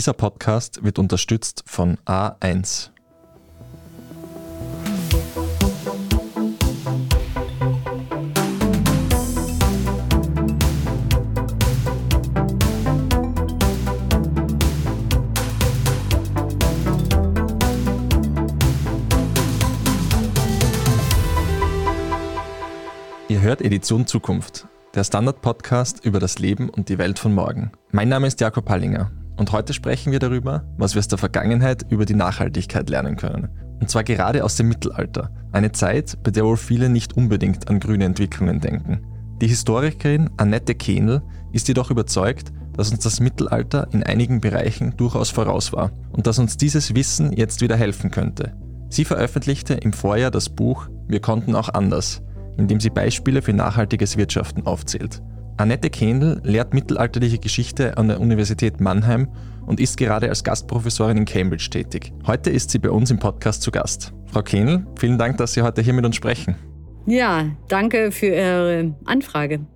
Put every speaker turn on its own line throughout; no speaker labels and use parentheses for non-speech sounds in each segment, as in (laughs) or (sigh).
Dieser Podcast wird unterstützt von A1. Ihr hört Edition Zukunft, der Standard-Podcast über das Leben und die Welt von morgen. Mein Name ist Jakob Hallinger und heute sprechen wir darüber, was wir aus der Vergangenheit über die Nachhaltigkeit lernen können. Und zwar gerade aus dem Mittelalter, eine Zeit, bei der wohl viele nicht unbedingt an grüne Entwicklungen denken. Die Historikerin Annette Kehnl ist jedoch überzeugt, dass uns das Mittelalter in einigen Bereichen durchaus voraus war und dass uns dieses Wissen jetzt wieder helfen könnte. Sie veröffentlichte im Vorjahr das Buch Wir konnten auch anders, in dem sie Beispiele für nachhaltiges Wirtschaften aufzählt. Annette Kehnl lehrt mittelalterliche Geschichte an der Universität Mannheim und ist gerade als Gastprofessorin in Cambridge tätig. Heute ist sie bei uns im Podcast zu Gast. Frau Kehnl, vielen Dank, dass Sie heute hier mit uns sprechen.
Ja, danke für Ihre Anfrage.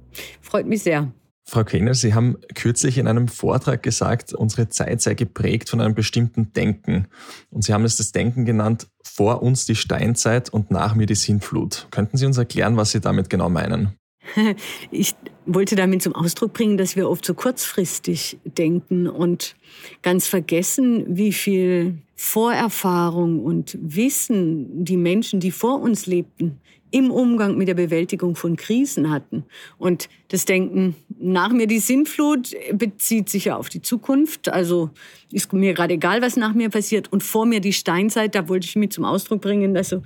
Freut mich sehr.
Frau Kehnl, Sie haben kürzlich in einem Vortrag gesagt, unsere Zeit sei geprägt von einem bestimmten Denken. Und Sie haben es das Denken genannt, vor uns die Steinzeit und nach mir die Sintflut. Könnten Sie uns erklären, was Sie damit genau meinen? (laughs)
Ich wollte damit zum Ausdruck bringen, dass wir oft so kurzfristig denken und ganz vergessen, wie viel Vorerfahrung und Wissen die Menschen, die vor uns lebten, im Umgang mit der Bewältigung von Krisen hatten. Und das Denken, nach mir die Sintflut, bezieht sich ja auf die Zukunft. Also ist mir gerade egal, was nach mir passiert. Und vor mir die Steinzeit, da wollte ich mit zum Ausdruck bringen, also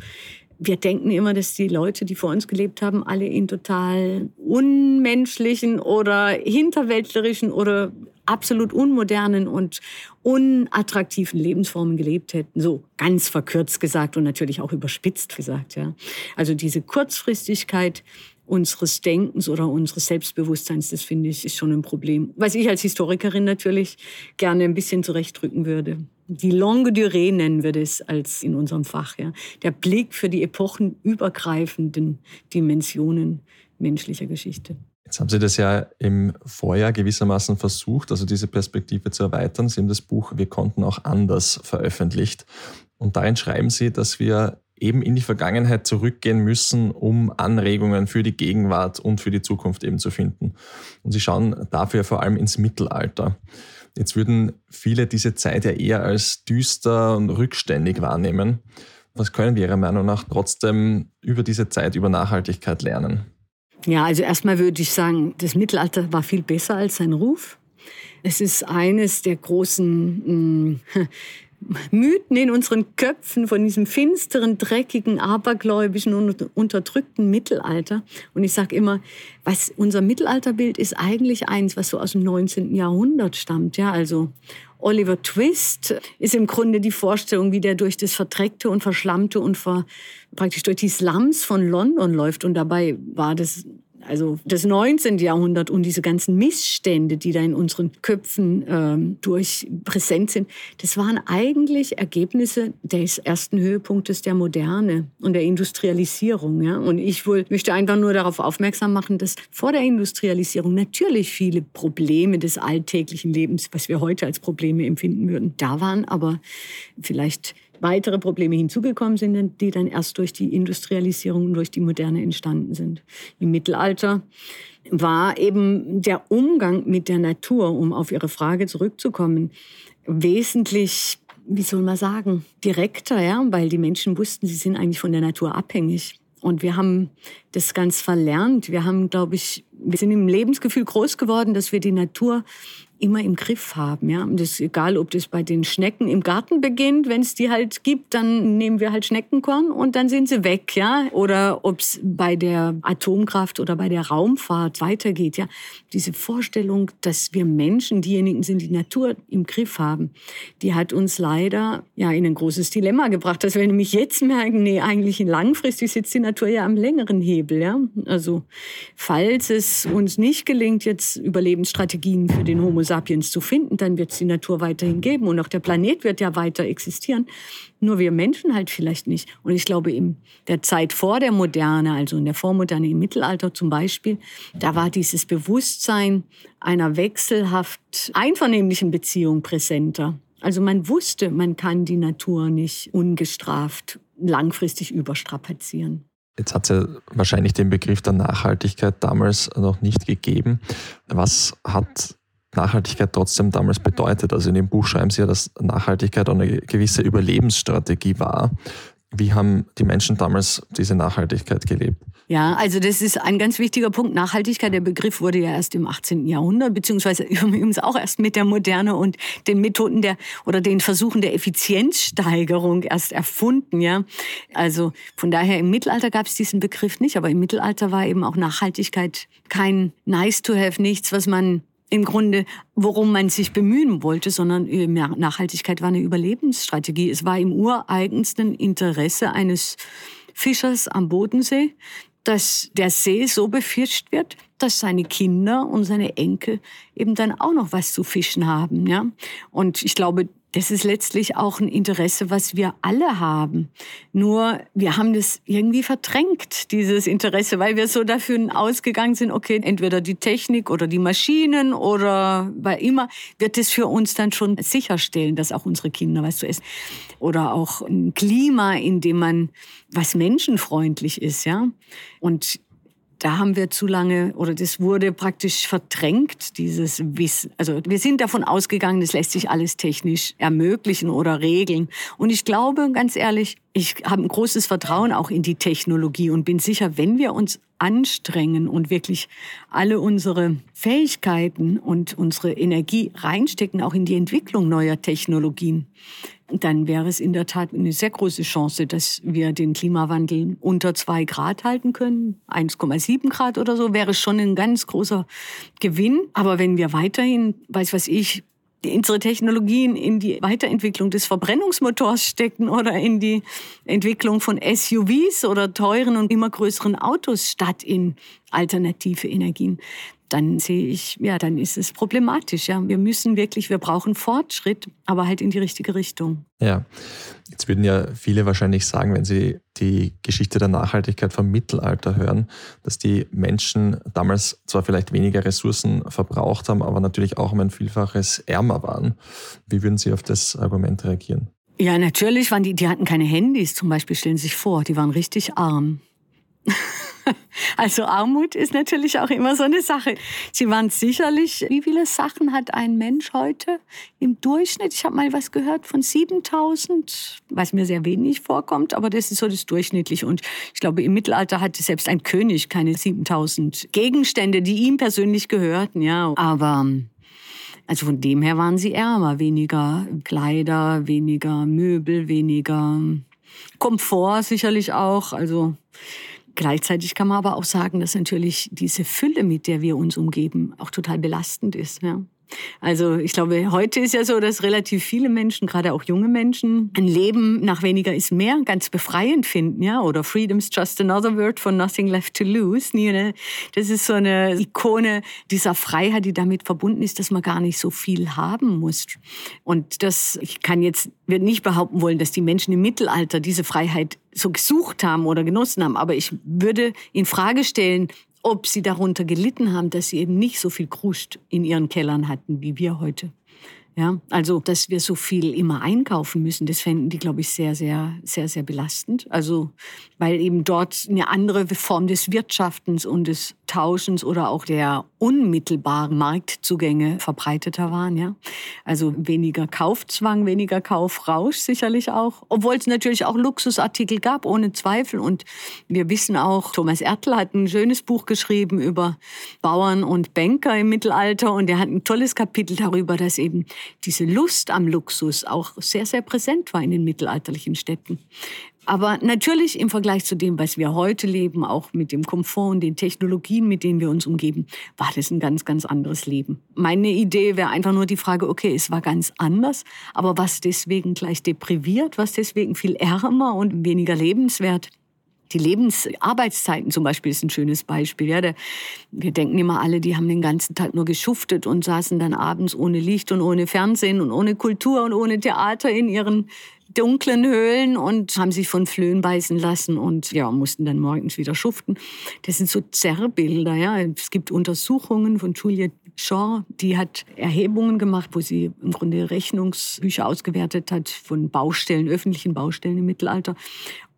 wir denken immer, dass die Leute, die vor uns gelebt haben, alle in total unmenschlichen oder hinterwäldlerischen oder absolut unmodernen und unattraktiven Lebensformen gelebt hätten. So ganz verkürzt gesagt und natürlich auch überspitzt gesagt. Ja. Also diese Kurzfristigkeit unseres Denkens oder unseres Selbstbewusstseins, das finde ich, ist schon ein Problem. Was ich als Historikerin natürlich gerne ein bisschen zurechtdrücken würde. Die Longue Durée nennen wir das als in unserem Fach. Ja. Der Blick für die epochenübergreifenden Dimensionen menschlicher Geschichte.
Jetzt haben Sie das ja im Vorjahr gewissermaßen versucht, also diese Perspektive zu erweitern. Sie haben das Buch Wir konnten auch anders veröffentlicht. Und darin schreiben Sie, dass wir eben in die Vergangenheit zurückgehen müssen, um Anregungen für die Gegenwart und für die Zukunft eben zu finden. Und Sie schauen dafür vor allem ins Mittelalter. Jetzt würden viele diese Zeit ja eher als düster und rückständig wahrnehmen. Was können wir Ihrer Meinung nach trotzdem über diese Zeit, über Nachhaltigkeit lernen?
Ja, also erstmal würde ich sagen, das Mittelalter war viel besser als sein Ruf. Es ist eines der großen mh, hm, (laughs) Mythen in unseren Köpfen von diesem finsteren, dreckigen, abergläubischen und unterdrückten Mittelalter. Und ich sage immer, was unser Mittelalterbild ist eigentlich eins, was so aus dem 19. Jahrhundert stammt. Ja, also Oliver Twist ist im Grunde die Vorstellung, wie der durch das Verdreckte und Verschlammte und ver, praktisch durch die Slums von London läuft. Und dabei war das also das 19. Jahrhundert und diese ganzen Missstände, die da in unseren Köpfen ähm, durch präsent sind, das waren eigentlich Ergebnisse des ersten Höhepunktes der Moderne und der Industrialisierung. Ja? Und ich wohl möchte einfach nur darauf aufmerksam machen, dass vor der Industrialisierung natürlich viele Probleme des alltäglichen Lebens, was wir heute als Probleme empfinden würden, da waren, aber vielleicht weitere Probleme hinzugekommen sind, die dann erst durch die Industrialisierung und durch die Moderne entstanden sind. Im Mittelalter war eben der Umgang mit der Natur, um auf Ihre Frage zurückzukommen, wesentlich, wie soll man sagen, direkter, ja, weil die Menschen wussten, sie sind eigentlich von der Natur abhängig. Und wir haben das ganz verlernt. Wir haben, glaube ich, wir sind im Lebensgefühl groß geworden, dass wir die Natur immer im Griff haben. Ja? Und das ist egal, ob das bei den Schnecken im Garten beginnt, wenn es die halt gibt, dann nehmen wir halt Schneckenkorn und dann sind sie weg. Ja? Oder ob es bei der Atomkraft oder bei der Raumfahrt weitergeht. Ja? Diese Vorstellung, dass wir Menschen diejenigen sind, die Natur im Griff haben, die hat uns leider ja, in ein großes Dilemma gebracht, dass wir nämlich jetzt merken, nee, eigentlich langfristig sitzt die Natur ja am längeren Hebel. Ja? Also falls es uns nicht gelingt, jetzt Überlebensstrategien für den Homo sapiens zu finden, dann wird es die Natur weiterhin geben und auch der Planet wird ja weiter existieren. Nur wir Menschen halt vielleicht nicht. Und ich glaube, in der Zeit vor der Moderne, also in der Vormoderne, im Mittelalter zum Beispiel, da war dieses Bewusstsein einer wechselhaft einvernehmlichen Beziehung präsenter. Also man wusste, man kann die Natur nicht ungestraft langfristig überstrapazieren.
Jetzt hat es ja wahrscheinlich den Begriff der Nachhaltigkeit damals noch nicht gegeben. Was hat Nachhaltigkeit trotzdem damals bedeutet? Also in dem Buch schreiben Sie ja, dass Nachhaltigkeit eine gewisse Überlebensstrategie war. Wie haben die Menschen damals diese Nachhaltigkeit gelebt?
Ja, also das ist ein ganz wichtiger Punkt. Nachhaltigkeit, der Begriff wurde ja erst im 18. Jahrhundert, beziehungsweise (laughs) übrigens auch erst mit der Moderne und den Methoden der oder den Versuchen der Effizienzsteigerung erst erfunden. Ja, also von daher im Mittelalter gab es diesen Begriff nicht, aber im Mittelalter war eben auch Nachhaltigkeit kein nice to have, nichts, was man im Grunde, worum man sich bemühen wollte, sondern Nachhaltigkeit war eine Überlebensstrategie. Es war im ureigensten Interesse eines Fischers am Bodensee, dass der See so befischt wird, dass seine Kinder und seine Enkel eben dann auch noch was zu fischen haben. Ja? Und ich glaube, das ist letztlich auch ein Interesse, was wir alle haben. Nur wir haben das irgendwie verdrängt, dieses Interesse, weil wir so dafür ausgegangen sind, okay, entweder die Technik oder die Maschinen oder weil immer wird es für uns dann schon sicherstellen, dass auch unsere Kinder was zu essen oder auch ein Klima, in dem man was menschenfreundlich ist, ja. Und da haben wir zu lange oder das wurde praktisch verdrängt, dieses Wissen. Also wir sind davon ausgegangen, das lässt sich alles technisch ermöglichen oder regeln. Und ich glaube, ganz ehrlich, ich habe ein großes Vertrauen auch in die Technologie und bin sicher, wenn wir uns anstrengen und wirklich alle unsere Fähigkeiten und unsere Energie reinstecken, auch in die Entwicklung neuer Technologien, dann wäre es in der Tat eine sehr große Chance, dass wir den Klimawandel unter zwei Grad halten können. 1,7 Grad oder so wäre schon ein ganz großer Gewinn. Aber wenn wir weiterhin, weiß was ich, unsere Technologien in die Weiterentwicklung des Verbrennungsmotors stecken oder in die Entwicklung von SUVs oder teuren und immer größeren Autos statt in alternative Energien, dann sehe ich, ja, dann ist es problematisch. Ja, wir müssen wirklich, wir brauchen Fortschritt, aber halt in die richtige Richtung.
Ja, jetzt würden ja viele wahrscheinlich sagen, wenn sie die Geschichte der Nachhaltigkeit vom Mittelalter hören, dass die Menschen damals zwar vielleicht weniger Ressourcen verbraucht haben, aber natürlich auch um ein Vielfaches ärmer waren. Wie würden Sie auf das Argument reagieren?
Ja, natürlich waren die, die hatten keine Handys zum Beispiel, stellen Sie sich vor, die waren richtig arm. (laughs) Also Armut ist natürlich auch immer so eine Sache. Sie waren sicherlich, wie viele Sachen hat ein Mensch heute im Durchschnitt? Ich habe mal was gehört von 7000, was mir sehr wenig vorkommt, aber das ist so das Durchschnittliche. Und ich glaube, im Mittelalter hatte selbst ein König keine 7000 Gegenstände, die ihm persönlich gehörten. Ja, aber also von dem her waren sie ärmer, weniger Kleider, weniger Möbel, weniger Komfort sicherlich auch. Also Gleichzeitig kann man aber auch sagen, dass natürlich diese Fülle, mit der wir uns umgeben, auch total belastend ist. Ja. Also ich glaube, heute ist ja so, dass relativ viele Menschen, gerade auch junge Menschen, ein Leben nach weniger ist mehr ganz befreiend finden, ja. Oder Freedom's just another word for nothing left to lose. Ne? Das ist so eine Ikone dieser Freiheit, die damit verbunden ist, dass man gar nicht so viel haben muss. Und das, ich kann jetzt wird nicht behaupten wollen, dass die Menschen im Mittelalter diese Freiheit so gesucht haben oder genossen haben. Aber ich würde in Frage stellen, ob sie darunter gelitten haben, dass sie eben nicht so viel Kruscht in ihren Kellern hatten wie wir heute. Ja, also, dass wir so viel immer einkaufen müssen, das fänden die, glaube ich, sehr, sehr, sehr, sehr belastend. Also, weil eben dort eine andere Form des Wirtschaftens und des Tauschens oder auch der unmittelbaren Marktzugänge verbreiteter waren. Ja? Also weniger Kaufzwang, weniger Kaufrausch sicherlich auch. Obwohl es natürlich auch Luxusartikel gab, ohne Zweifel. Und wir wissen auch, Thomas Ertl hat ein schönes Buch geschrieben über Bauern und Banker im Mittelalter. Und er hat ein tolles Kapitel darüber, dass eben diese Lust am Luxus auch sehr, sehr präsent war in den mittelalterlichen Städten. Aber natürlich im Vergleich zu dem, was wir heute leben, auch mit dem Komfort und den Technologien, mit denen wir uns umgeben, war das ein ganz, ganz anderes Leben. Meine Idee wäre einfach nur die Frage, okay, es war ganz anders, aber was deswegen gleich depriviert, was deswegen viel ärmer und weniger lebenswert? Die Lebensarbeitszeiten zum Beispiel ist ein schönes Beispiel. Ja, der, wir denken immer alle, die haben den ganzen Tag nur geschuftet und saßen dann abends ohne Licht und ohne Fernsehen und ohne Kultur und ohne Theater in ihren dunklen Höhlen und haben sich von Flöhen beißen lassen und ja, mussten dann morgens wieder schuften. Das sind so Zerrbilder. Ja. Es gibt Untersuchungen von Julia Shaw, die hat Erhebungen gemacht, wo sie im Grunde Rechnungsbücher ausgewertet hat von Baustellen, öffentlichen Baustellen im Mittelalter.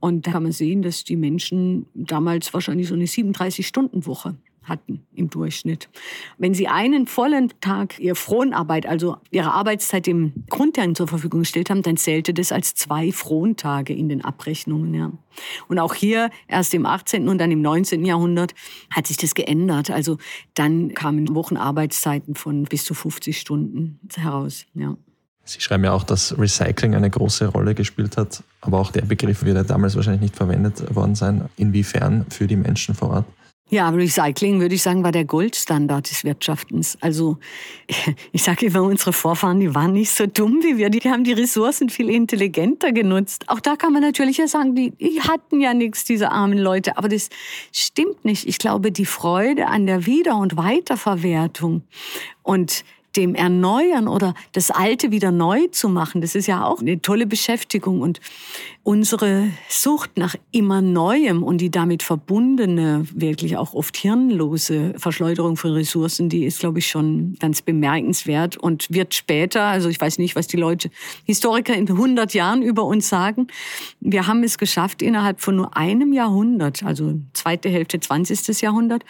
Und da kann man sehen, dass die Menschen damals wahrscheinlich so eine 37-Stunden-Woche hatten im Durchschnitt. Wenn Sie einen vollen Tag Ihre Fronarbeit, also Ihre Arbeitszeit dem Grundherrn zur Verfügung gestellt haben, dann zählte das als zwei Frontage in den Abrechnungen. Ja. Und auch hier, erst im 18. und dann im 19. Jahrhundert, hat sich das geändert. Also dann kamen Wochenarbeitszeiten von bis zu 50 Stunden heraus. Ja.
Sie schreiben ja auch, dass Recycling eine große Rolle gespielt hat, aber auch der Begriff wird ja damals wahrscheinlich nicht verwendet worden sein. Inwiefern für die Menschen vor Ort?
Ja, Recycling würde ich sagen, war der Goldstandard des Wirtschaftens. Also (laughs) ich sage immer, unsere Vorfahren, die waren nicht so dumm wie wir. Die haben die Ressourcen viel intelligenter genutzt. Auch da kann man natürlich ja sagen, die, hatten ja nichts, diese armen Leute. Aber das stimmt nicht. Ich glaube, die Freude an der Wieder- und Weiterverwertung und dem Erneuern oder das Alte wieder neu zu machen, das ist ja auch eine tolle Beschäftigung. Und unsere Sucht nach immer Neuem und die damit verbundene, wirklich auch oft hirnlose Verschleuderung von Ressourcen, die ist, glaube ich, schon ganz bemerkenswert und wird später, also ich weiß nicht, was die Leute, Historiker in 100 Jahren über uns sagen, wir haben es geschafft, innerhalb von nur einem Jahrhundert, also zweite Hälfte 20. Jahrhundert,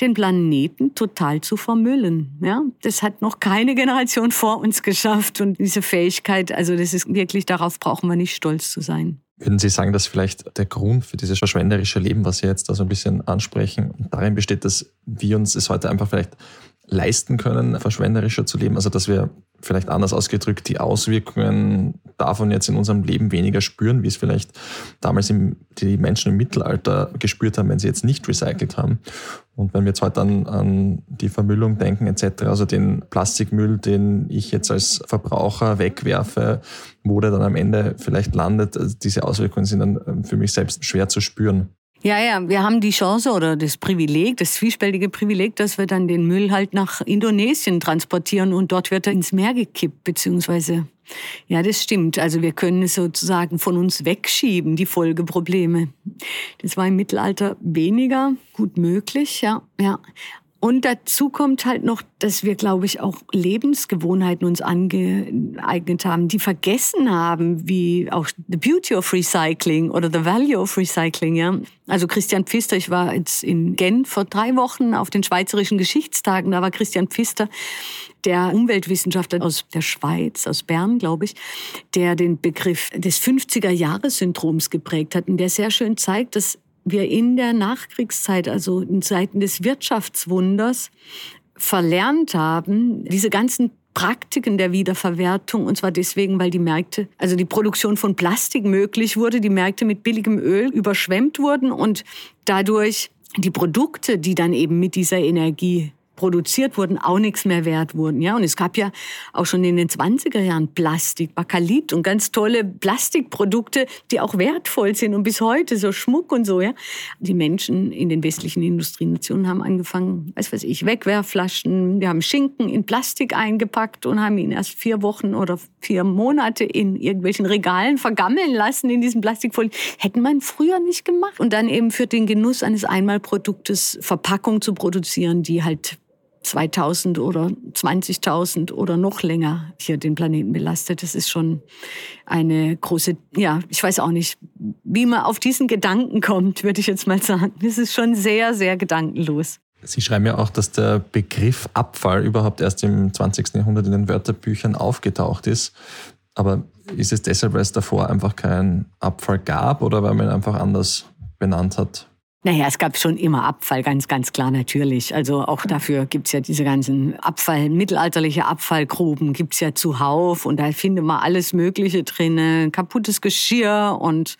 den Planeten total zu vermüllen. Ja, das hat noch keine Generation vor uns geschafft und diese Fähigkeit, also das ist wirklich, darauf brauchen wir nicht stolz zu sein.
Würden Sie sagen, dass vielleicht der Grund für dieses verschwenderische Leben, was Sie jetzt da so ein bisschen ansprechen, darin besteht, dass wir uns es heute einfach vielleicht leisten können, verschwenderischer zu leben? Also dass wir vielleicht anders ausgedrückt die Auswirkungen davon jetzt in unserem Leben weniger spüren, wie es vielleicht damals im, die Menschen im Mittelalter gespürt haben, wenn sie jetzt nicht recycelt haben. Und wenn wir jetzt heute an, an die Vermüllung denken etc., also den Plastikmüll, den ich jetzt als Verbraucher wegwerfe, wo der dann am Ende vielleicht landet, also diese Auswirkungen sind dann ähm, für mich selbst schwer zu spüren.
Ja, ja, wir haben die Chance oder das Privileg, das zwiespältige Privileg, dass wir dann den Müll halt nach Indonesien transportieren und dort wird er ins Meer gekippt, beziehungsweise, ja, das stimmt. Also wir können es sozusagen von uns wegschieben, die Folgeprobleme. Das war im Mittelalter weniger gut möglich, ja, ja. Und dazu kommt halt noch, dass wir, glaube ich, auch Lebensgewohnheiten uns angeeignet haben, die vergessen haben, wie auch the beauty of recycling oder the value of recycling. Ja. Also Christian Pfister, ich war jetzt in Genf vor drei Wochen auf den Schweizerischen Geschichtstagen, da war Christian Pfister, der Umweltwissenschaftler aus der Schweiz, aus Bern, glaube ich, der den Begriff des 50er-Jahres-Syndroms geprägt hat und der sehr schön zeigt, dass wir in der Nachkriegszeit, also in Zeiten des Wirtschaftswunders, verlernt haben, diese ganzen Praktiken der Wiederverwertung, und zwar deswegen, weil die Märkte, also die Produktion von Plastik möglich wurde, die Märkte mit billigem Öl überschwemmt wurden und dadurch die Produkte, die dann eben mit dieser Energie produziert wurden, auch nichts mehr wert wurden. Ja, und es gab ja auch schon in den 20er Jahren Plastik, Bakalit und ganz tolle Plastikprodukte, die auch wertvoll sind und bis heute so Schmuck und so. Ja, die Menschen in den westlichen Industrienationen haben angefangen, was ich, Wegwerfflaschen. Wir haben Schinken in Plastik eingepackt und haben ihn erst vier Wochen oder vier Monate in irgendwelchen Regalen vergammeln lassen in diesem Plastikfolie. Hätten man früher nicht gemacht. Und dann eben für den Genuss eines Einmalproduktes Verpackung zu produzieren, die halt 2000 oder 20.000 oder noch länger hier den Planeten belastet. Das ist schon eine große, ja, ich weiß auch nicht, wie man auf diesen Gedanken kommt, würde ich jetzt mal sagen. Das ist schon sehr, sehr gedankenlos.
Sie schreiben ja auch, dass der Begriff Abfall überhaupt erst im 20. Jahrhundert in den Wörterbüchern aufgetaucht ist. Aber ist es deshalb, weil es davor einfach keinen Abfall gab oder weil man ihn einfach anders benannt hat?
Naja, es gab schon immer Abfall, ganz, ganz klar natürlich. Also auch dafür gibt's ja diese ganzen Abfall, mittelalterliche Abfallgruben gibt's ja zuhauf und da findet man alles Mögliche drin. Kaputtes Geschirr und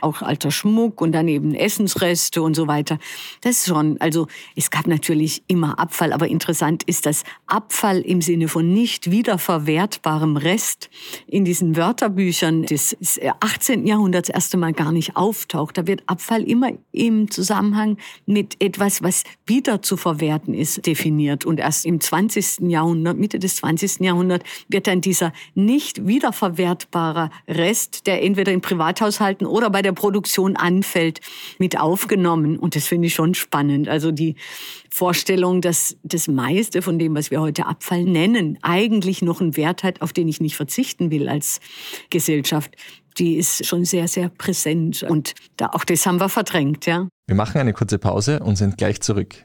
auch alter Schmuck und daneben Essensreste und so weiter. Das ist schon, also es gab natürlich immer Abfall, aber interessant ist, dass Abfall im Sinne von nicht wiederverwertbarem Rest in diesen Wörterbüchern des 18. Jahrhunderts erst einmal gar nicht auftaucht. Da wird Abfall immer im Zusammenhang mit etwas, was wieder zu verwerten ist, definiert. Und erst im 20. Jahrhundert, Mitte des 20. Jahrhunderts, wird dann dieser nicht wiederverwertbare Rest, der entweder in Privathaushalten oder bei der Produktion anfällt, mit aufgenommen. Und das finde ich schon spannend. Also die Vorstellung, dass das meiste von dem, was wir heute Abfall nennen, eigentlich noch einen Wert hat, auf den ich nicht verzichten will als Gesellschaft die ist schon sehr, sehr präsent. Und da, auch das haben wir verdrängt, ja.
Wir machen eine kurze Pause und sind gleich zurück.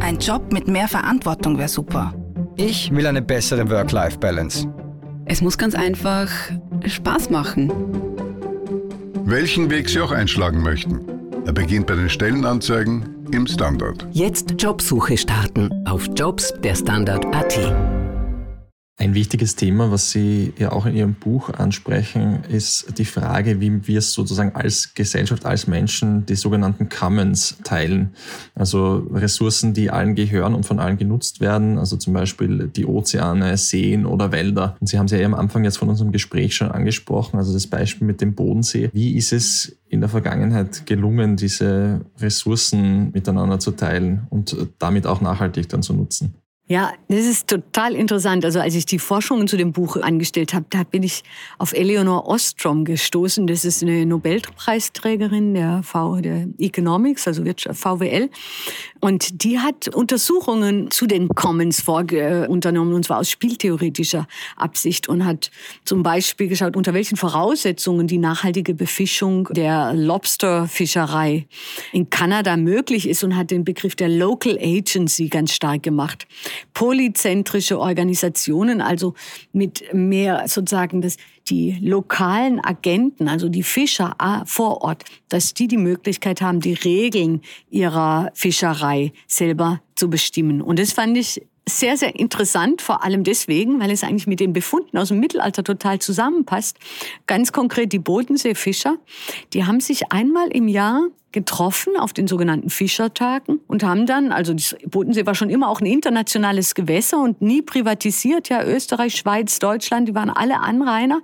Ein Job mit mehr Verantwortung wäre super.
Ich will eine bessere Work-Life-Balance.
Es muss ganz einfach Spaß machen.
Welchen Weg Sie auch einschlagen möchten. Er beginnt bei den Stellenanzeigen im Standard.
Jetzt Jobsuche starten auf Jobs der Standard.at.
Ein wichtiges Thema, was Sie ja auch in Ihrem Buch ansprechen, ist die Frage, wie wir es sozusagen als Gesellschaft, als Menschen die sogenannten Commons teilen. Also Ressourcen, die allen gehören und von allen genutzt werden, also zum Beispiel die Ozeane, Seen oder Wälder. Und Sie haben es ja am Anfang jetzt von unserem Gespräch schon angesprochen, also das Beispiel mit dem Bodensee. Wie ist es in der Vergangenheit gelungen, diese Ressourcen miteinander zu teilen und damit auch nachhaltig dann zu nutzen?
Ja, das ist total interessant. Also als ich die Forschungen zu dem Buch angestellt habe, da bin ich auf Eleanor Ostrom gestoßen. Das ist eine Nobelpreisträgerin der, v, der Economics, also VWL. Und die hat Untersuchungen zu den Commons vorge unternommen, und zwar aus spieltheoretischer Absicht und hat zum Beispiel geschaut, unter welchen Voraussetzungen die nachhaltige Befischung der Lobsterfischerei in Kanada möglich ist und hat den Begriff der Local Agency ganz stark gemacht polyzentrische Organisationen, also mit mehr sozusagen das, die lokalen Agenten, also die Fischer ah, vor Ort, dass die die Möglichkeit haben, die Regeln ihrer Fischerei selber zu bestimmen. Und das fand ich sehr, sehr interessant, vor allem deswegen, weil es eigentlich mit den Befunden aus dem Mittelalter total zusammenpasst. Ganz konkret die Bodenseefischer, die haben sich einmal im Jahr getroffen auf den sogenannten Fischertagen und haben dann, also die Bodensee war schon immer auch ein internationales Gewässer und nie privatisiert, ja, Österreich, Schweiz, Deutschland, die waren alle Anrainer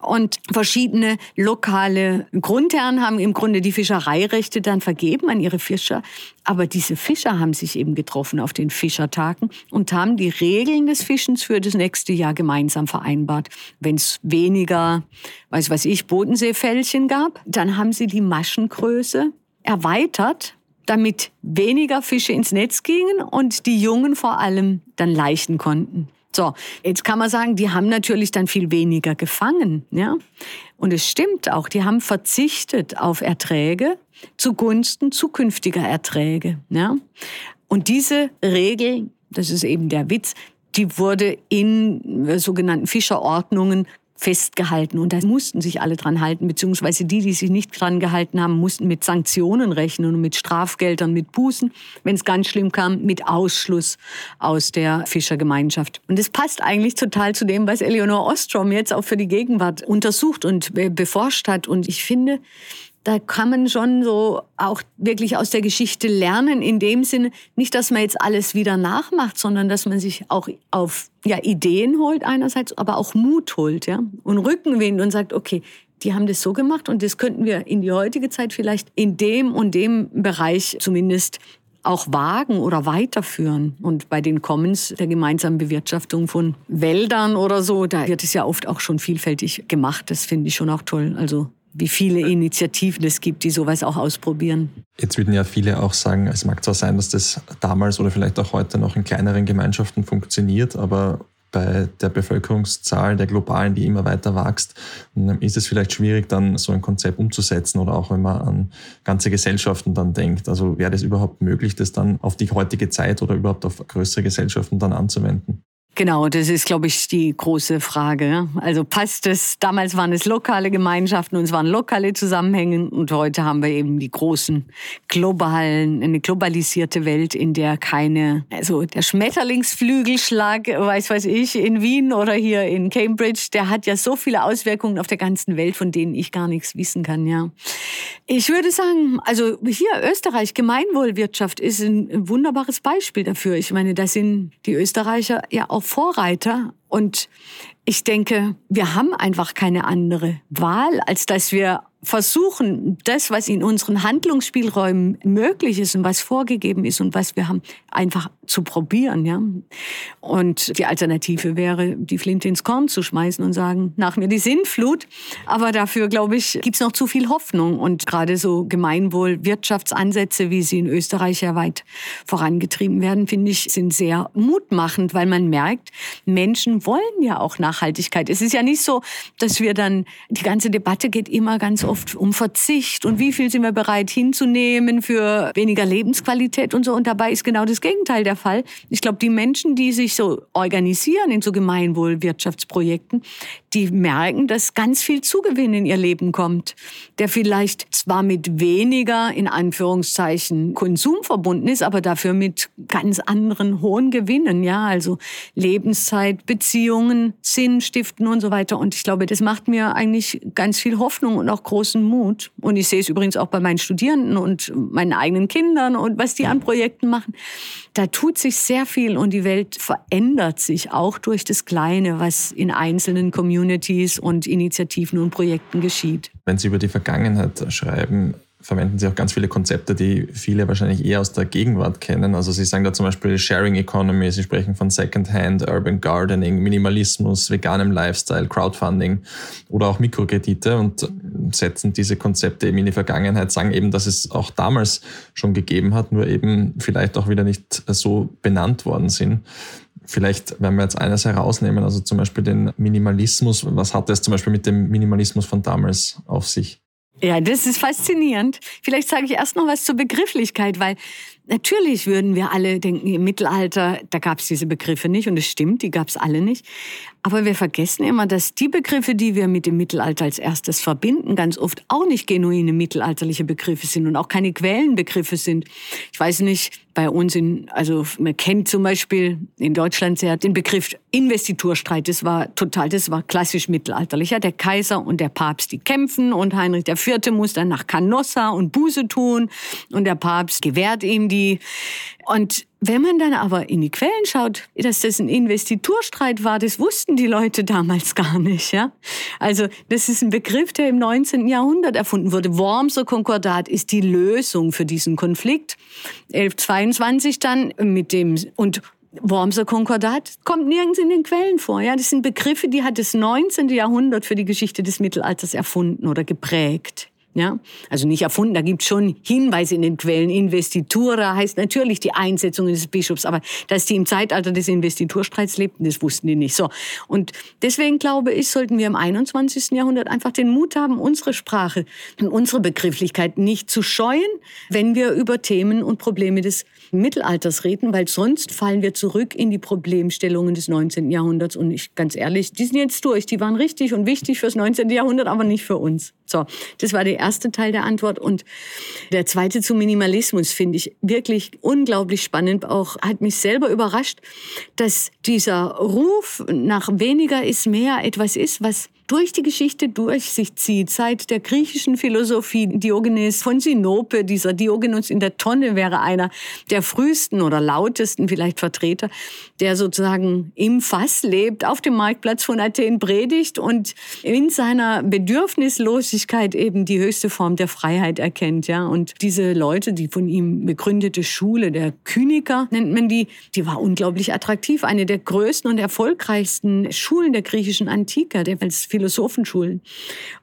und verschiedene lokale Grundherren haben im Grunde die Fischereirechte dann vergeben an ihre Fischer. Aber diese Fischer haben sich eben getroffen auf den Fischertagen und haben die Regeln des Fischens für das nächste Jahr gemeinsam vereinbart. Wenn es weniger, weiß was ich, Bodenseefällchen gab, dann haben sie die Maschengröße erweitert, damit weniger Fische ins Netz gingen und die Jungen vor allem dann leichten konnten. So, jetzt kann man sagen, die haben natürlich dann viel weniger gefangen, ja. Und es stimmt auch, die haben verzichtet auf Erträge zugunsten zukünftiger Erträge, ja. Und diese Regel, das ist eben der Witz, die wurde in äh, sogenannten Fischerordnungen festgehalten. Und da mussten sich alle dran halten, beziehungsweise die, die sich nicht dran gehalten haben, mussten mit Sanktionen rechnen und mit Strafgeldern, mit Bußen, wenn es ganz schlimm kam, mit Ausschluss aus der Fischergemeinschaft. Und das passt eigentlich total zu dem, was Eleanor Ostrom jetzt auch für die Gegenwart untersucht und beforscht hat. Und ich finde, da kann man schon so auch wirklich aus der Geschichte lernen, in dem Sinne, nicht, dass man jetzt alles wieder nachmacht, sondern dass man sich auch auf ja, Ideen holt einerseits, aber auch Mut holt, ja, und Rückenwind und sagt, okay, die haben das so gemacht und das könnten wir in die heutige Zeit vielleicht in dem und dem Bereich zumindest auch wagen oder weiterführen. Und bei den Commons der gemeinsamen Bewirtschaftung von Wäldern oder so, da wird es ja oft auch schon vielfältig gemacht. Das finde ich schon auch toll. Also wie viele Initiativen es gibt, die sowas auch ausprobieren.
Jetzt würden ja viele auch sagen, es mag zwar sein, dass das damals oder vielleicht auch heute noch in kleineren Gemeinschaften funktioniert, aber bei der Bevölkerungszahl der globalen, die immer weiter wächst, ist es vielleicht schwierig, dann so ein Konzept umzusetzen oder auch wenn man an ganze Gesellschaften dann denkt. Also wäre das überhaupt möglich, das dann auf die heutige Zeit oder überhaupt auf größere Gesellschaften dann anzuwenden?
Genau, das ist, glaube ich, die große Frage. Also passt es, damals waren es lokale Gemeinschaften und es waren lokale Zusammenhänge und heute haben wir eben die großen globalen, eine globalisierte Welt, in der keine, also der Schmetterlingsflügelschlag, weiß weiß ich, in Wien oder hier in Cambridge, der hat ja so viele Auswirkungen auf der ganzen Welt, von denen ich gar nichts wissen kann, ja. Ich würde sagen, also hier Österreich, Gemeinwohlwirtschaft ist ein wunderbares Beispiel dafür. Ich meine, da sind die Österreicher ja auch Vorreiter. Und ich denke, wir haben einfach keine andere Wahl, als dass wir versuchen, das, was in unseren Handlungsspielräumen möglich ist und was vorgegeben ist und was wir haben, einfach zu probieren, ja. Und die Alternative wäre, die Flinte ins Korn zu schmeißen und sagen, nach mir die Sinnflut. Aber dafür, glaube ich, gibt's noch zu viel Hoffnung. Und gerade so Gemeinwohl-Wirtschaftsansätze, wie sie in Österreich ja weit vorangetrieben werden, finde ich, sind sehr mutmachend, weil man merkt, Menschen wollen ja auch Nachhaltigkeit. Es ist ja nicht so, dass wir dann, die ganze Debatte geht immer ganz oft um Verzicht und wie viel sind wir bereit hinzunehmen für weniger Lebensqualität und so. Und dabei ist genau das Gegenteil der Fall. Ich glaube, die Menschen, die sich so organisieren in so Gemeinwohlwirtschaftsprojekten, die merken, dass ganz viel Zugewinn in ihr Leben kommt, der vielleicht zwar mit weniger, in Anführungszeichen, Konsum verbunden ist, aber dafür mit ganz anderen hohen Gewinnen, ja, also Lebenszeit, Beziehungen, Sinn stiften und so weiter. Und ich glaube, das macht mir eigentlich ganz viel Hoffnung und auch großen Mut. Und ich sehe es übrigens auch bei meinen Studierenden und meinen eigenen Kindern und was die an Projekten machen. Da tut sich sehr viel und die Welt verändert sich auch durch das Kleine, was in einzelnen Communities und Initiativen und Projekten geschieht.
Wenn Sie über die Vergangenheit schreiben, verwenden Sie auch ganz viele Konzepte, die viele wahrscheinlich eher aus der Gegenwart kennen. Also Sie sagen da zum Beispiel Sharing Economy, Sie sprechen von Secondhand, Urban Gardening, Minimalismus, veganem Lifestyle, Crowdfunding oder auch Mikrokredite und setzen diese Konzepte eben in die Vergangenheit, sagen eben, dass es auch damals schon gegeben hat, nur eben vielleicht auch wieder nicht so benannt worden sind. Vielleicht, wenn wir jetzt eines herausnehmen, also zum Beispiel den Minimalismus, was hat es zum Beispiel mit dem Minimalismus von damals auf sich?
Ja, das ist faszinierend. Vielleicht sage ich erst noch was zur Begrifflichkeit, weil natürlich würden wir alle denken, im Mittelalter, da gab es diese Begriffe nicht und es stimmt, die gab es alle nicht. Aber wir vergessen immer, dass die Begriffe, die wir mit dem Mittelalter als erstes verbinden, ganz oft auch nicht genuine mittelalterliche Begriffe sind und auch keine Quellenbegriffe sind. Ich weiß nicht, bei uns in, also man kennt zum Beispiel in Deutschland sehr den Begriff Investiturstreit. Das war total, das war klassisch mittelalterlicher. Der Kaiser und der Papst, die kämpfen und Heinrich IV. muss dann nach Canossa und Buße tun und der Papst gewährt ihm die. Und wenn man dann aber in die Quellen schaut, dass das ein Investiturstreit war, das wussten die Leute damals (laughs) gar nicht. Ja? Also das ist ein Begriff, der im 19. Jahrhundert erfunden wurde. Wormser Konkordat ist die Lösung für diesen Konflikt. 1122 dann mit dem und Wormser Konkordat kommt nirgends in den Quellen vor. Ja, das sind Begriffe, die hat das 19. Jahrhundert für die Geschichte des Mittelalters erfunden oder geprägt. Ja, also nicht erfunden, da gibt es schon Hinweise in den Quellen. Investitura heißt natürlich die Einsetzung des Bischofs, aber dass die im Zeitalter des Investiturstreits lebten, das wussten die nicht. So. Und deswegen glaube ich, sollten wir im 21. Jahrhundert einfach den Mut haben, unsere Sprache und unsere Begrifflichkeit nicht zu scheuen, wenn wir über Themen und Probleme des Mittelalters reden, weil sonst fallen wir zurück in die Problemstellungen des 19. Jahrhunderts. Und ich, ganz ehrlich, die sind jetzt durch. Die waren richtig und wichtig fürs 19. Jahrhundert, aber nicht für uns. So, das war der erste Teil der Antwort. Und der zweite zum Minimalismus finde ich wirklich unglaublich spannend. Auch hat mich selber überrascht, dass dieser Ruf nach weniger ist mehr etwas ist, was durch die Geschichte durch sich zieht, seit der griechischen Philosophie, Diogenes von Sinope, dieser Diogenes in der Tonne wäre einer der frühesten oder lautesten vielleicht Vertreter, der sozusagen im Fass lebt, auf dem Marktplatz von Athen predigt und in seiner Bedürfnislosigkeit eben die höchste Form der Freiheit erkennt, ja. Und diese Leute, die von ihm begründete Schule der Kyniker nennt man die, die war unglaublich attraktiv, eine der größten und erfolgreichsten Schulen der griechischen Antike, der Philosophenschulen.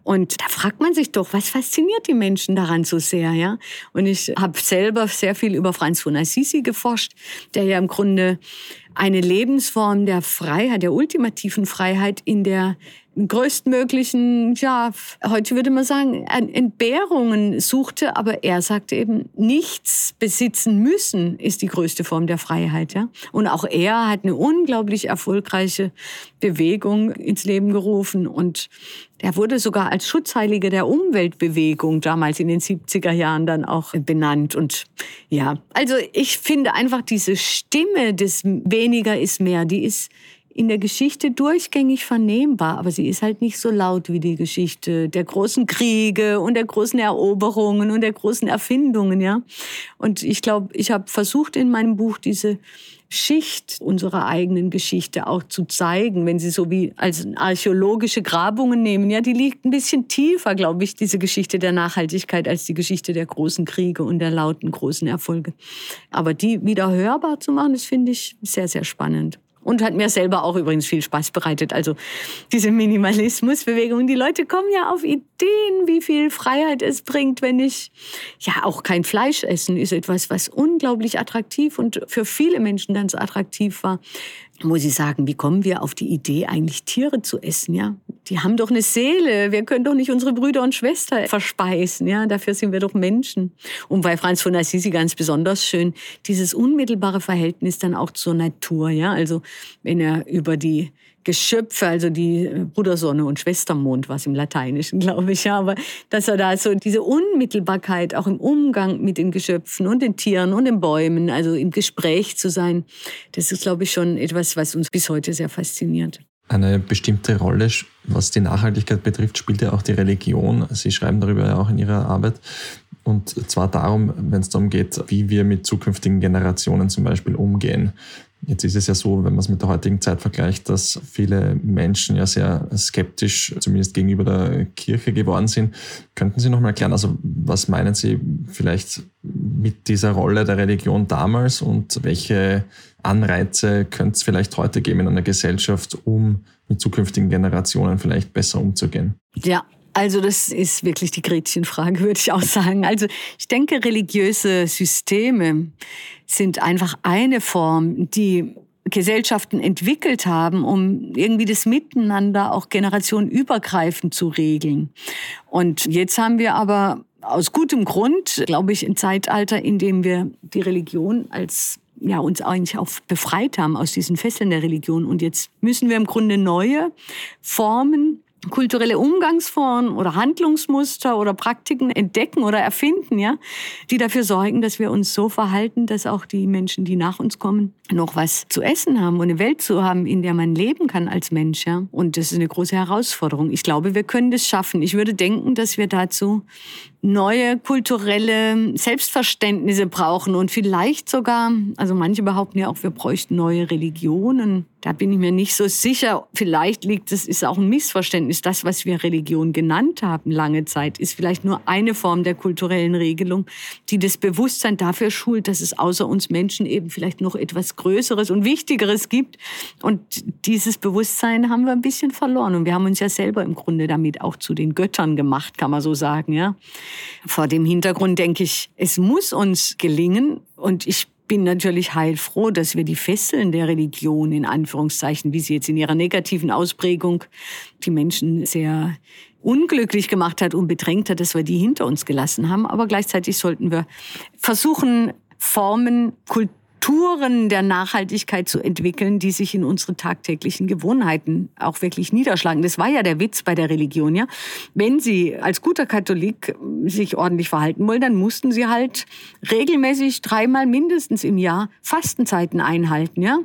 Und da fragt man sich doch, was fasziniert die Menschen daran so sehr, ja? Und ich habe selber sehr viel über Franz von Assisi geforscht, der ja im Grunde eine Lebensform der Freiheit, der ultimativen Freiheit in der größtmöglichen, ja, heute würde man sagen, Entbehrungen suchte, aber er sagte eben, nichts besitzen müssen ist die größte Form der Freiheit, ja. Und auch er hat eine unglaublich erfolgreiche Bewegung ins Leben gerufen und er wurde sogar als Schutzheilige der Umweltbewegung damals in den 70er Jahren dann auch benannt. Und ja, also ich finde einfach diese Stimme des weniger ist mehr, die ist in der Geschichte durchgängig vernehmbar, aber sie ist halt nicht so laut wie die Geschichte der großen Kriege und der großen Eroberungen und der großen Erfindungen, ja. Und ich glaube, ich habe versucht in meinem Buch diese Schicht unserer eigenen Geschichte auch zu zeigen, wenn Sie so wie als archäologische Grabungen nehmen. Ja, die liegt ein bisschen tiefer, glaube ich, diese Geschichte der Nachhaltigkeit als die Geschichte der großen Kriege und der lauten großen Erfolge. Aber die wieder hörbar zu machen, das finde ich sehr, sehr spannend. Und hat mir selber auch übrigens viel Spaß bereitet. Also diese Minimalismusbewegung. Die Leute kommen ja auf Ideen, wie viel Freiheit es bringt, wenn ich, ja, auch kein Fleisch essen ist etwas, was unglaublich attraktiv und für viele Menschen ganz attraktiv war muss ich sagen, wie kommen wir auf die Idee, eigentlich Tiere zu essen, ja? Die haben doch eine Seele. Wir können doch nicht unsere Brüder und Schwestern verspeisen, ja? Dafür sind wir doch Menschen. Und bei Franz von Assisi ganz besonders schön, dieses unmittelbare Verhältnis dann auch zur Natur, ja? Also, wenn er über die Geschöpfe, also die äh, Brudersonne und Schwestermond, was im Lateinischen, (laughs) glaube ich, aber dass er da so diese Unmittelbarkeit auch im Umgang mit den Geschöpfen und den Tieren und den Bäumen, also im Gespräch zu sein, das ist, glaube ich, schon etwas, was uns bis heute sehr fasziniert.
Eine bestimmte Rolle, was die Nachhaltigkeit betrifft, spielt ja auch die Religion. Sie schreiben darüber ja auch in Ihrer Arbeit. Und zwar darum, wenn es darum geht, wie wir mit zukünftigen Generationen zum Beispiel umgehen. Jetzt ist es ja so, wenn man es mit der heutigen Zeit vergleicht, dass viele Menschen ja sehr skeptisch, zumindest gegenüber der Kirche geworden sind. Könnten Sie noch mal erklären, also was meinen Sie vielleicht mit dieser Rolle der Religion damals und welche Anreize könnte es vielleicht heute geben in einer Gesellschaft, um mit zukünftigen Generationen vielleicht besser umzugehen?
Ja, also das ist wirklich die Gretchenfrage, (laughs) würde ich auch sagen. Also ich denke, religiöse Systeme sind einfach eine Form, die Gesellschaften entwickelt haben, um irgendwie das Miteinander auch generationenübergreifend zu regeln. Und jetzt haben wir aber aus gutem Grund, glaube ich, ein Zeitalter, in dem wir die Religion als ja, uns eigentlich auch befreit haben aus diesen Fesseln der Religion. Und jetzt müssen wir im Grunde neue Formen kulturelle Umgangsformen oder Handlungsmuster oder Praktiken entdecken oder erfinden, ja, die dafür sorgen, dass wir uns so verhalten, dass auch die Menschen, die nach uns kommen, noch was zu essen haben und eine Welt zu haben, in der man leben kann als Mensch, ja. Und das ist eine große Herausforderung. Ich glaube, wir können das schaffen. Ich würde denken, dass wir dazu neue kulturelle Selbstverständnisse brauchen und vielleicht sogar, also manche behaupten ja auch, wir bräuchten neue Religionen. Da bin ich mir nicht so sicher. Vielleicht liegt es, ist auch ein Missverständnis. Das, was wir Religion genannt haben lange Zeit, ist vielleicht nur eine Form der kulturellen Regelung, die das Bewusstsein dafür schult, dass es außer uns Menschen eben vielleicht noch etwas Größeres und Wichtigeres gibt. Und dieses Bewusstsein haben wir ein bisschen verloren. Und wir haben uns ja selber im Grunde damit auch zu den Göttern gemacht, kann man so sagen, ja. Vor dem Hintergrund denke ich, es muss uns gelingen und ich bin natürlich heilfroh, dass wir die Fesseln der Religion in Anführungszeichen, wie sie jetzt in ihrer negativen Ausprägung die Menschen sehr unglücklich gemacht hat und bedrängt hat, dass wir die hinter uns gelassen haben. Aber gleichzeitig sollten wir versuchen, Formen, Kultur, Strukturen der Nachhaltigkeit zu entwickeln, die sich in unsere tagtäglichen Gewohnheiten auch wirklich niederschlagen. Das war ja der Witz bei der Religion, ja. Wenn Sie als guter Katholik sich ordentlich verhalten wollen, dann mussten Sie halt regelmäßig dreimal mindestens im Jahr Fastenzeiten einhalten, ja.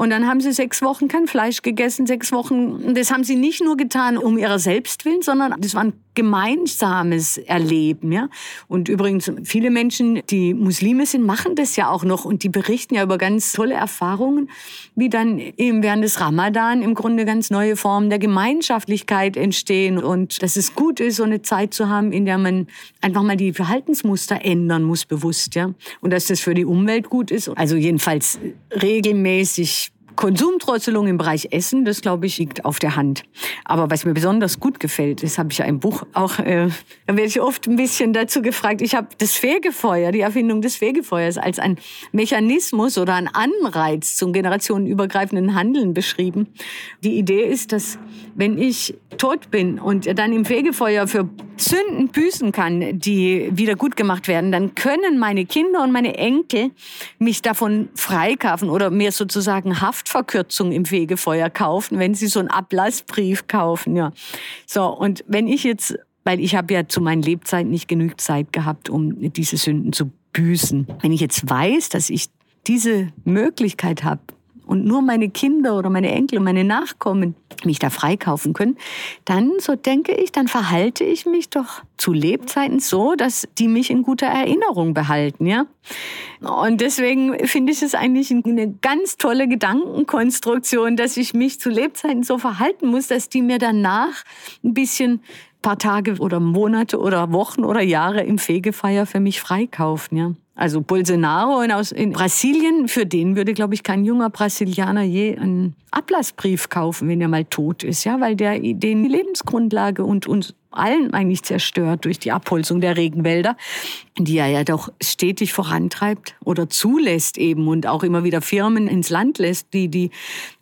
Und dann haben Sie sechs Wochen kein Fleisch gegessen, sechs Wochen. Das haben Sie nicht nur getan um Ihrer selbst willen, sondern das war ein gemeinsames Erleben, ja. Und übrigens, viele Menschen, die Muslime sind, machen das ja auch noch und die berichten ja über ganz tolle Erfahrungen, wie dann eben während des Ramadan im Grunde ganz neue Formen der Gemeinschaftlichkeit entstehen und dass es gut ist, so eine Zeit zu haben, in der man einfach mal die Verhaltensmuster ändern muss, bewusst, ja. Und dass das für die Umwelt gut ist. Also jedenfalls regelmäßig Konsumdrosselung im Bereich Essen, das glaube ich liegt auf der Hand. Aber was mir besonders gut gefällt, das habe ich ja im Buch auch, äh, da werde ich oft ein bisschen dazu gefragt. Ich habe das Fegefeuer, die Erfindung des Fegefeuers als ein Mechanismus oder ein Anreiz zum generationenübergreifenden Handeln beschrieben. Die Idee ist, dass wenn ich tot bin und dann im Fegefeuer für Sünden büßen kann, die wieder gut gemacht werden, dann können meine Kinder und meine Enkel mich davon freikaufen oder mir sozusagen Haftverkürzung im Fegefeuer kaufen, wenn sie so einen Ablassbrief kaufen. Ja. So, und wenn ich jetzt, weil ich habe ja zu meinen Lebzeiten nicht genügend Zeit gehabt, um diese Sünden zu büßen. Wenn ich jetzt weiß, dass ich diese Möglichkeit habe, und nur meine Kinder oder meine Enkel und meine Nachkommen mich da freikaufen können, dann, so denke ich, dann verhalte ich mich doch zu Lebzeiten so, dass die mich in guter Erinnerung behalten, ja. Und deswegen finde ich es eigentlich eine ganz tolle Gedankenkonstruktion, dass ich mich zu Lebzeiten so verhalten muss, dass die mir danach ein bisschen paar Tage oder Monate oder Wochen oder Jahre im Fegefeuer für mich freikaufen, ja. Also Bolsonaro in, aus, in Brasilien, für den würde, glaube ich, kein junger Brasilianer je einen Ablassbrief kaufen, wenn er mal tot ist, ja, weil der den Lebensgrundlage und uns allen eigentlich zerstört durch die Abholzung der Regenwälder, die er ja doch stetig vorantreibt oder zulässt eben und auch immer wieder Firmen ins Land lässt, die die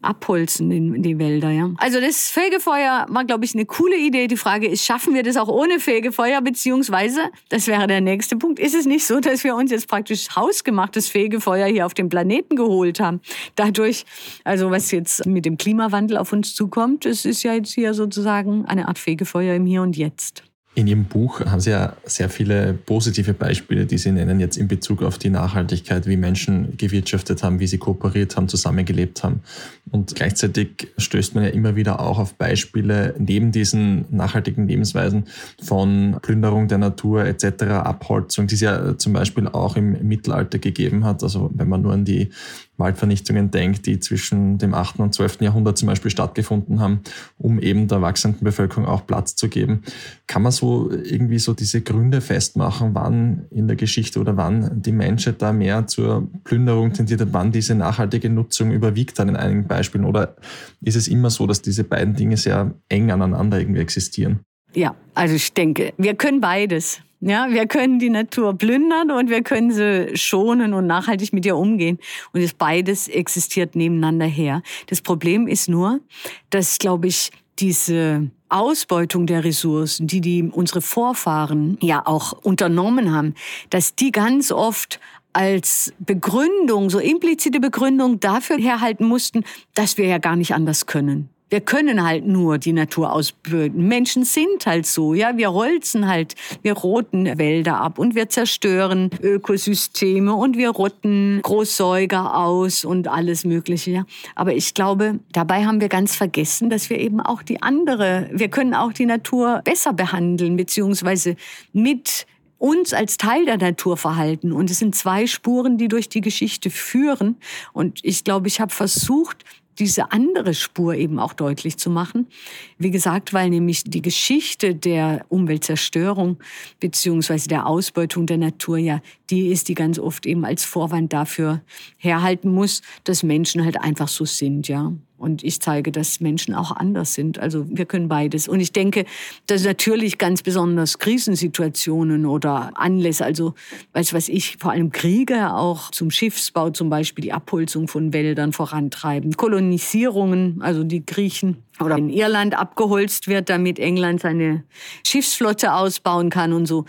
abholzen in die Wälder. Ja. Also das Fegefeuer war, glaube ich, eine coole Idee. Die Frage ist, schaffen wir das auch ohne Fegefeuer? Beziehungsweise, das wäre der nächste Punkt, ist es nicht so, dass wir uns jetzt praktisch hausgemachtes Fegefeuer hier auf dem Planeten geholt haben? Dadurch, also was jetzt mit dem Klimawandel auf uns zukommt, es ist ja jetzt hier sozusagen eine Art Fegefeuer im Hier und Jetzt.
In Ihrem Buch haben Sie ja sehr viele positive Beispiele, die Sie nennen jetzt in Bezug auf die Nachhaltigkeit, wie Menschen gewirtschaftet haben, wie sie kooperiert haben, zusammengelebt haben. Und gleichzeitig stößt man ja immer wieder auch auf Beispiele neben diesen nachhaltigen Lebensweisen von Plünderung der Natur etc., Abholzung, die es ja zum Beispiel auch im Mittelalter gegeben hat. Also wenn man nur an die Waldvernichtungen denkt, die zwischen dem 8. und 12. Jahrhundert zum Beispiel stattgefunden haben, um eben der wachsenden Bevölkerung auch Platz zu geben. Kann man so irgendwie so diese Gründe festmachen, wann in der Geschichte oder wann die Menschheit da mehr zur Plünderung tendiert hat, wann diese nachhaltige Nutzung überwiegt hat in einigen Beispielen? Oder ist es immer so, dass diese beiden Dinge sehr eng aneinander irgendwie existieren?
Ja, also ich denke, wir können beides. Ja, wir können die Natur plündern und wir können sie schonen und nachhaltig mit ihr umgehen. Und das beides existiert nebeneinander her. Das Problem ist nur, dass, glaube ich, diese Ausbeutung der Ressourcen, die die unsere Vorfahren ja auch unternommen haben, dass die ganz oft als Begründung, so implizite Begründung dafür herhalten mussten, dass wir ja gar nicht anders können. Wir können halt nur die Natur ausböden. Menschen sind halt so, ja. Wir holzen halt, wir roten Wälder ab und wir zerstören Ökosysteme und wir rotten Großsäuger aus und alles Mögliche, ja. Aber ich glaube, dabei haben wir ganz vergessen, dass wir eben auch die andere, wir können auch die Natur besser behandeln, beziehungsweise mit uns als Teil der Natur verhalten. Und es sind zwei Spuren, die durch die Geschichte führen. Und ich glaube, ich habe versucht, diese andere Spur eben auch deutlich zu machen. Wie gesagt, weil nämlich die Geschichte der Umweltzerstörung beziehungsweise der Ausbeutung der Natur ja die ist, die ganz oft eben als Vorwand dafür herhalten muss, dass Menschen halt einfach so sind, ja. Und ich zeige, dass Menschen auch anders sind. Also wir können beides. Und ich denke, dass natürlich ganz besonders Krisensituationen oder Anlässe, also weiß was ich, vor allem Kriege auch zum Schiffsbau zum Beispiel die Abholzung von Wäldern vorantreiben, Kolonisierungen, also die Griechen oder in Irland abgeholzt wird, damit England seine Schiffsflotte ausbauen kann und so.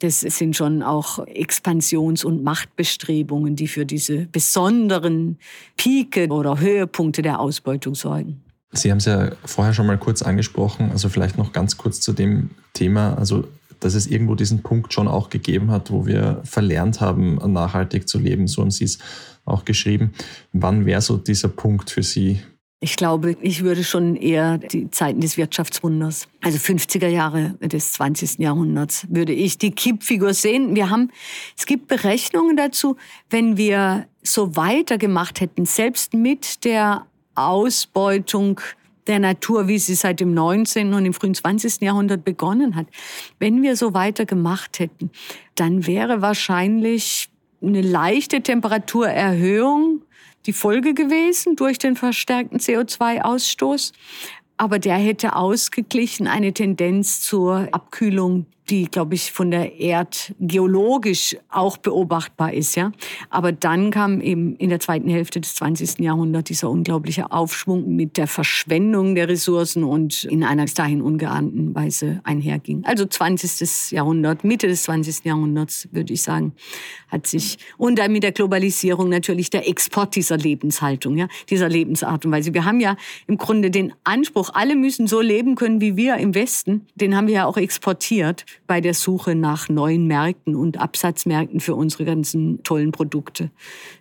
Das sind schon auch Expansions- und Machtbestrebungen, die für diese besonderen Pike oder Höhepunkte der Ausbeutung sorgen.
Sie haben es ja vorher schon mal kurz angesprochen, also vielleicht noch ganz kurz zu dem Thema, also dass es irgendwo diesen Punkt schon auch gegeben hat, wo wir verlernt haben, nachhaltig zu leben, so haben Sie es auch geschrieben. Wann wäre so dieser Punkt für Sie?
Ich glaube, ich würde schon eher die Zeiten des Wirtschaftswunders, also 50er Jahre des 20. Jahrhunderts, würde ich die Kippfigur sehen. Wir haben, es gibt Berechnungen dazu, wenn wir so weitergemacht hätten, selbst mit der Ausbeutung der Natur, wie sie seit dem 19. und im frühen 20. Jahrhundert begonnen hat. Wenn wir so weitergemacht hätten, dann wäre wahrscheinlich eine leichte Temperaturerhöhung die Folge gewesen durch den verstärkten CO2-Ausstoß. Aber der hätte ausgeglichen eine Tendenz zur Abkühlung die, glaube ich, von der Erd geologisch auch beobachtbar ist, ja. Aber dann kam eben in der zweiten Hälfte des 20. Jahrhunderts dieser unglaubliche Aufschwung mit der Verschwendung der Ressourcen und in einer bis dahin ungeahnten Weise einherging. Also 20. Jahrhundert, Mitte des 20. Jahrhunderts, würde ich sagen, hat sich, und dann mit der Globalisierung natürlich der Export dieser Lebenshaltung, ja, dieser Lebensart und Weise. Wir haben ja im Grunde den Anspruch, alle müssen so leben können wie wir im Westen, den haben wir ja auch exportiert bei der Suche nach neuen Märkten und Absatzmärkten für unsere ganzen tollen Produkte.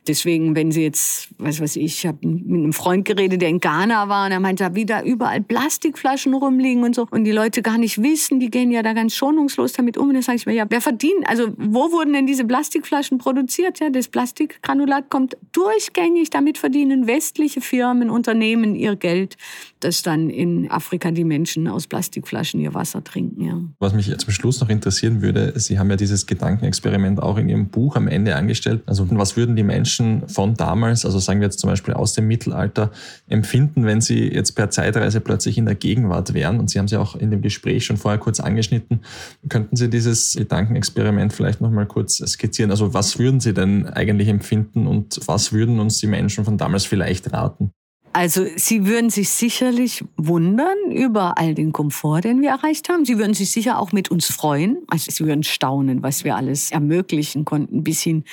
Deswegen, wenn Sie jetzt, was weiß ich, ich habe mit einem Freund geredet, der in Ghana war und er meinte, wie da überall Plastikflaschen rumliegen und so und die Leute gar nicht wissen, die gehen ja da ganz schonungslos damit um. Und dann sage ich mir, ja, wer verdient? Also wo wurden denn diese Plastikflaschen produziert? Ja, das Plastikgranulat kommt durchgängig. Damit verdienen westliche Firmen, Unternehmen ihr Geld, dass dann in Afrika die Menschen aus Plastikflaschen ihr Wasser trinken. Ja.
Was mich zum Schluss noch interessieren würde, Sie haben ja dieses Gedankenexperiment auch in Ihrem Buch am Ende angestellt. Also was würden die Menschen von damals, also sagen wir jetzt zum Beispiel aus dem Mittelalter, empfinden, wenn sie jetzt per Zeitreise plötzlich in der Gegenwart wären? Und Sie haben es ja auch in dem Gespräch schon vorher kurz angeschnitten. Könnten Sie dieses Gedankenexperiment vielleicht noch mal kurz skizzieren? Also was würden Sie denn eigentlich empfinden und was würden uns die Menschen von damals vielleicht raten?
Also Sie würden sich sicherlich wundern über all den Komfort, den wir erreicht haben. Sie würden sich sicher auch mit uns freuen. Also Sie würden staunen, was wir alles ermöglichen konnten, bis hin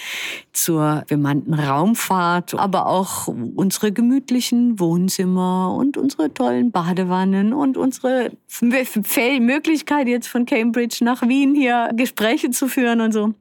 zur bemannten Raumfahrt, aber auch unsere gemütlichen Wohnzimmer und unsere tollen Badewannen und unsere Möglichkeit jetzt von Cambridge nach Wien hier Gespräche zu führen und so.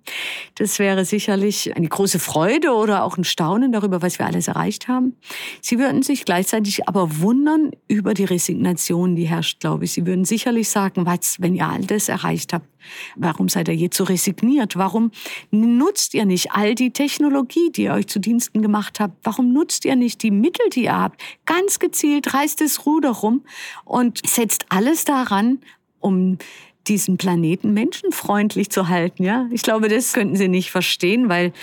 Das wäre sicherlich eine große Freude oder auch ein Staunen darüber, was wir alles erreicht haben. Sie würden sich gleichzeitig aber wundern über die Resignation, die herrscht, glaube ich. Sie würden sicherlich sagen, was, wenn ihr all das erreicht habt, warum seid ihr jetzt so resigniert? Warum nutzt ihr nicht all die Technologie, die ihr euch zu Diensten gemacht habt? Warum nutzt ihr nicht die Mittel, die ihr habt? Ganz gezielt reißt das Ruder rum und setzt alles daran, um diesen Planeten menschenfreundlich zu halten, ja? Ich glaube, das könnten Sie nicht verstehen, weil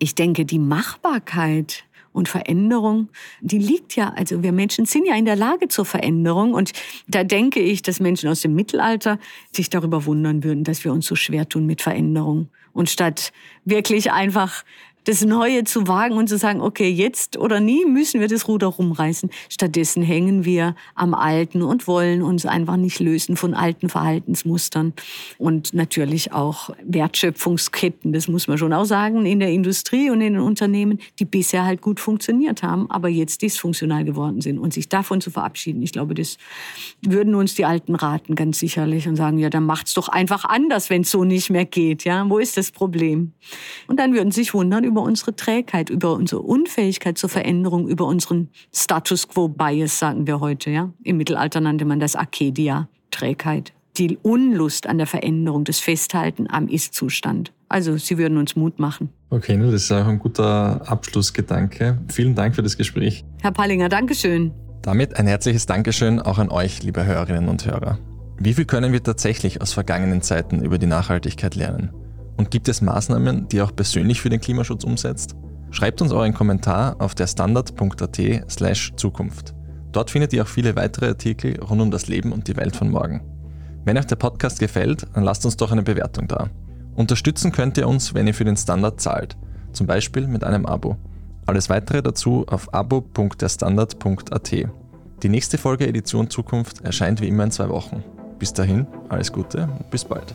ich denke, die Machbarkeit und Veränderung, die liegt ja, also wir Menschen sind ja in der Lage zur Veränderung. Und da denke ich, dass Menschen aus dem Mittelalter sich darüber wundern würden, dass wir uns so schwer tun mit Veränderung. Und statt wirklich einfach das Neue zu wagen und zu sagen, okay, jetzt oder nie müssen wir das Ruder rumreißen. Stattdessen hängen wir am Alten und wollen uns einfach nicht lösen von alten Verhaltensmustern und natürlich auch Wertschöpfungsketten, das muss man schon auch sagen, in der Industrie und in den Unternehmen, die bisher halt gut funktioniert haben, aber jetzt dysfunktional geworden sind und sich davon zu verabschieden. Ich glaube, das würden uns die Alten raten, ganz sicherlich und sagen, ja, dann macht's doch einfach anders, wenn es so nicht mehr geht, ja. Wo ist das Problem? Und dann würden sie sich wundern, über unsere Trägheit, über unsere Unfähigkeit zur Veränderung, über unseren Status quo Bias, sagen wir heute. Ja? Im Mittelalter nannte man das Akedia, Trägheit. Die Unlust an der Veränderung, das Festhalten am Ist-Zustand. Also sie würden uns Mut machen.
Okay, das ist auch ein guter Abschlussgedanke. Vielen Dank für das Gespräch.
Herr Pallinger, Dankeschön.
Damit ein herzliches Dankeschön auch an euch, liebe Hörerinnen und Hörer. Wie viel können wir tatsächlich aus vergangenen Zeiten über die Nachhaltigkeit lernen? Und gibt es Maßnahmen, die ihr auch persönlich für den Klimaschutz umsetzt? Schreibt uns euren Kommentar auf der standard.at slash Zukunft. Dort findet ihr auch viele weitere Artikel rund um das Leben und die Welt von morgen. Wenn euch der Podcast gefällt, dann lasst uns doch eine Bewertung da. Unterstützen könnt ihr uns, wenn ihr für den Standard zahlt, zum Beispiel mit einem Abo. Alles weitere dazu auf abo.derstandard.at. Die nächste Folge Edition Zukunft erscheint wie immer in zwei Wochen. Bis dahin, alles Gute und bis bald.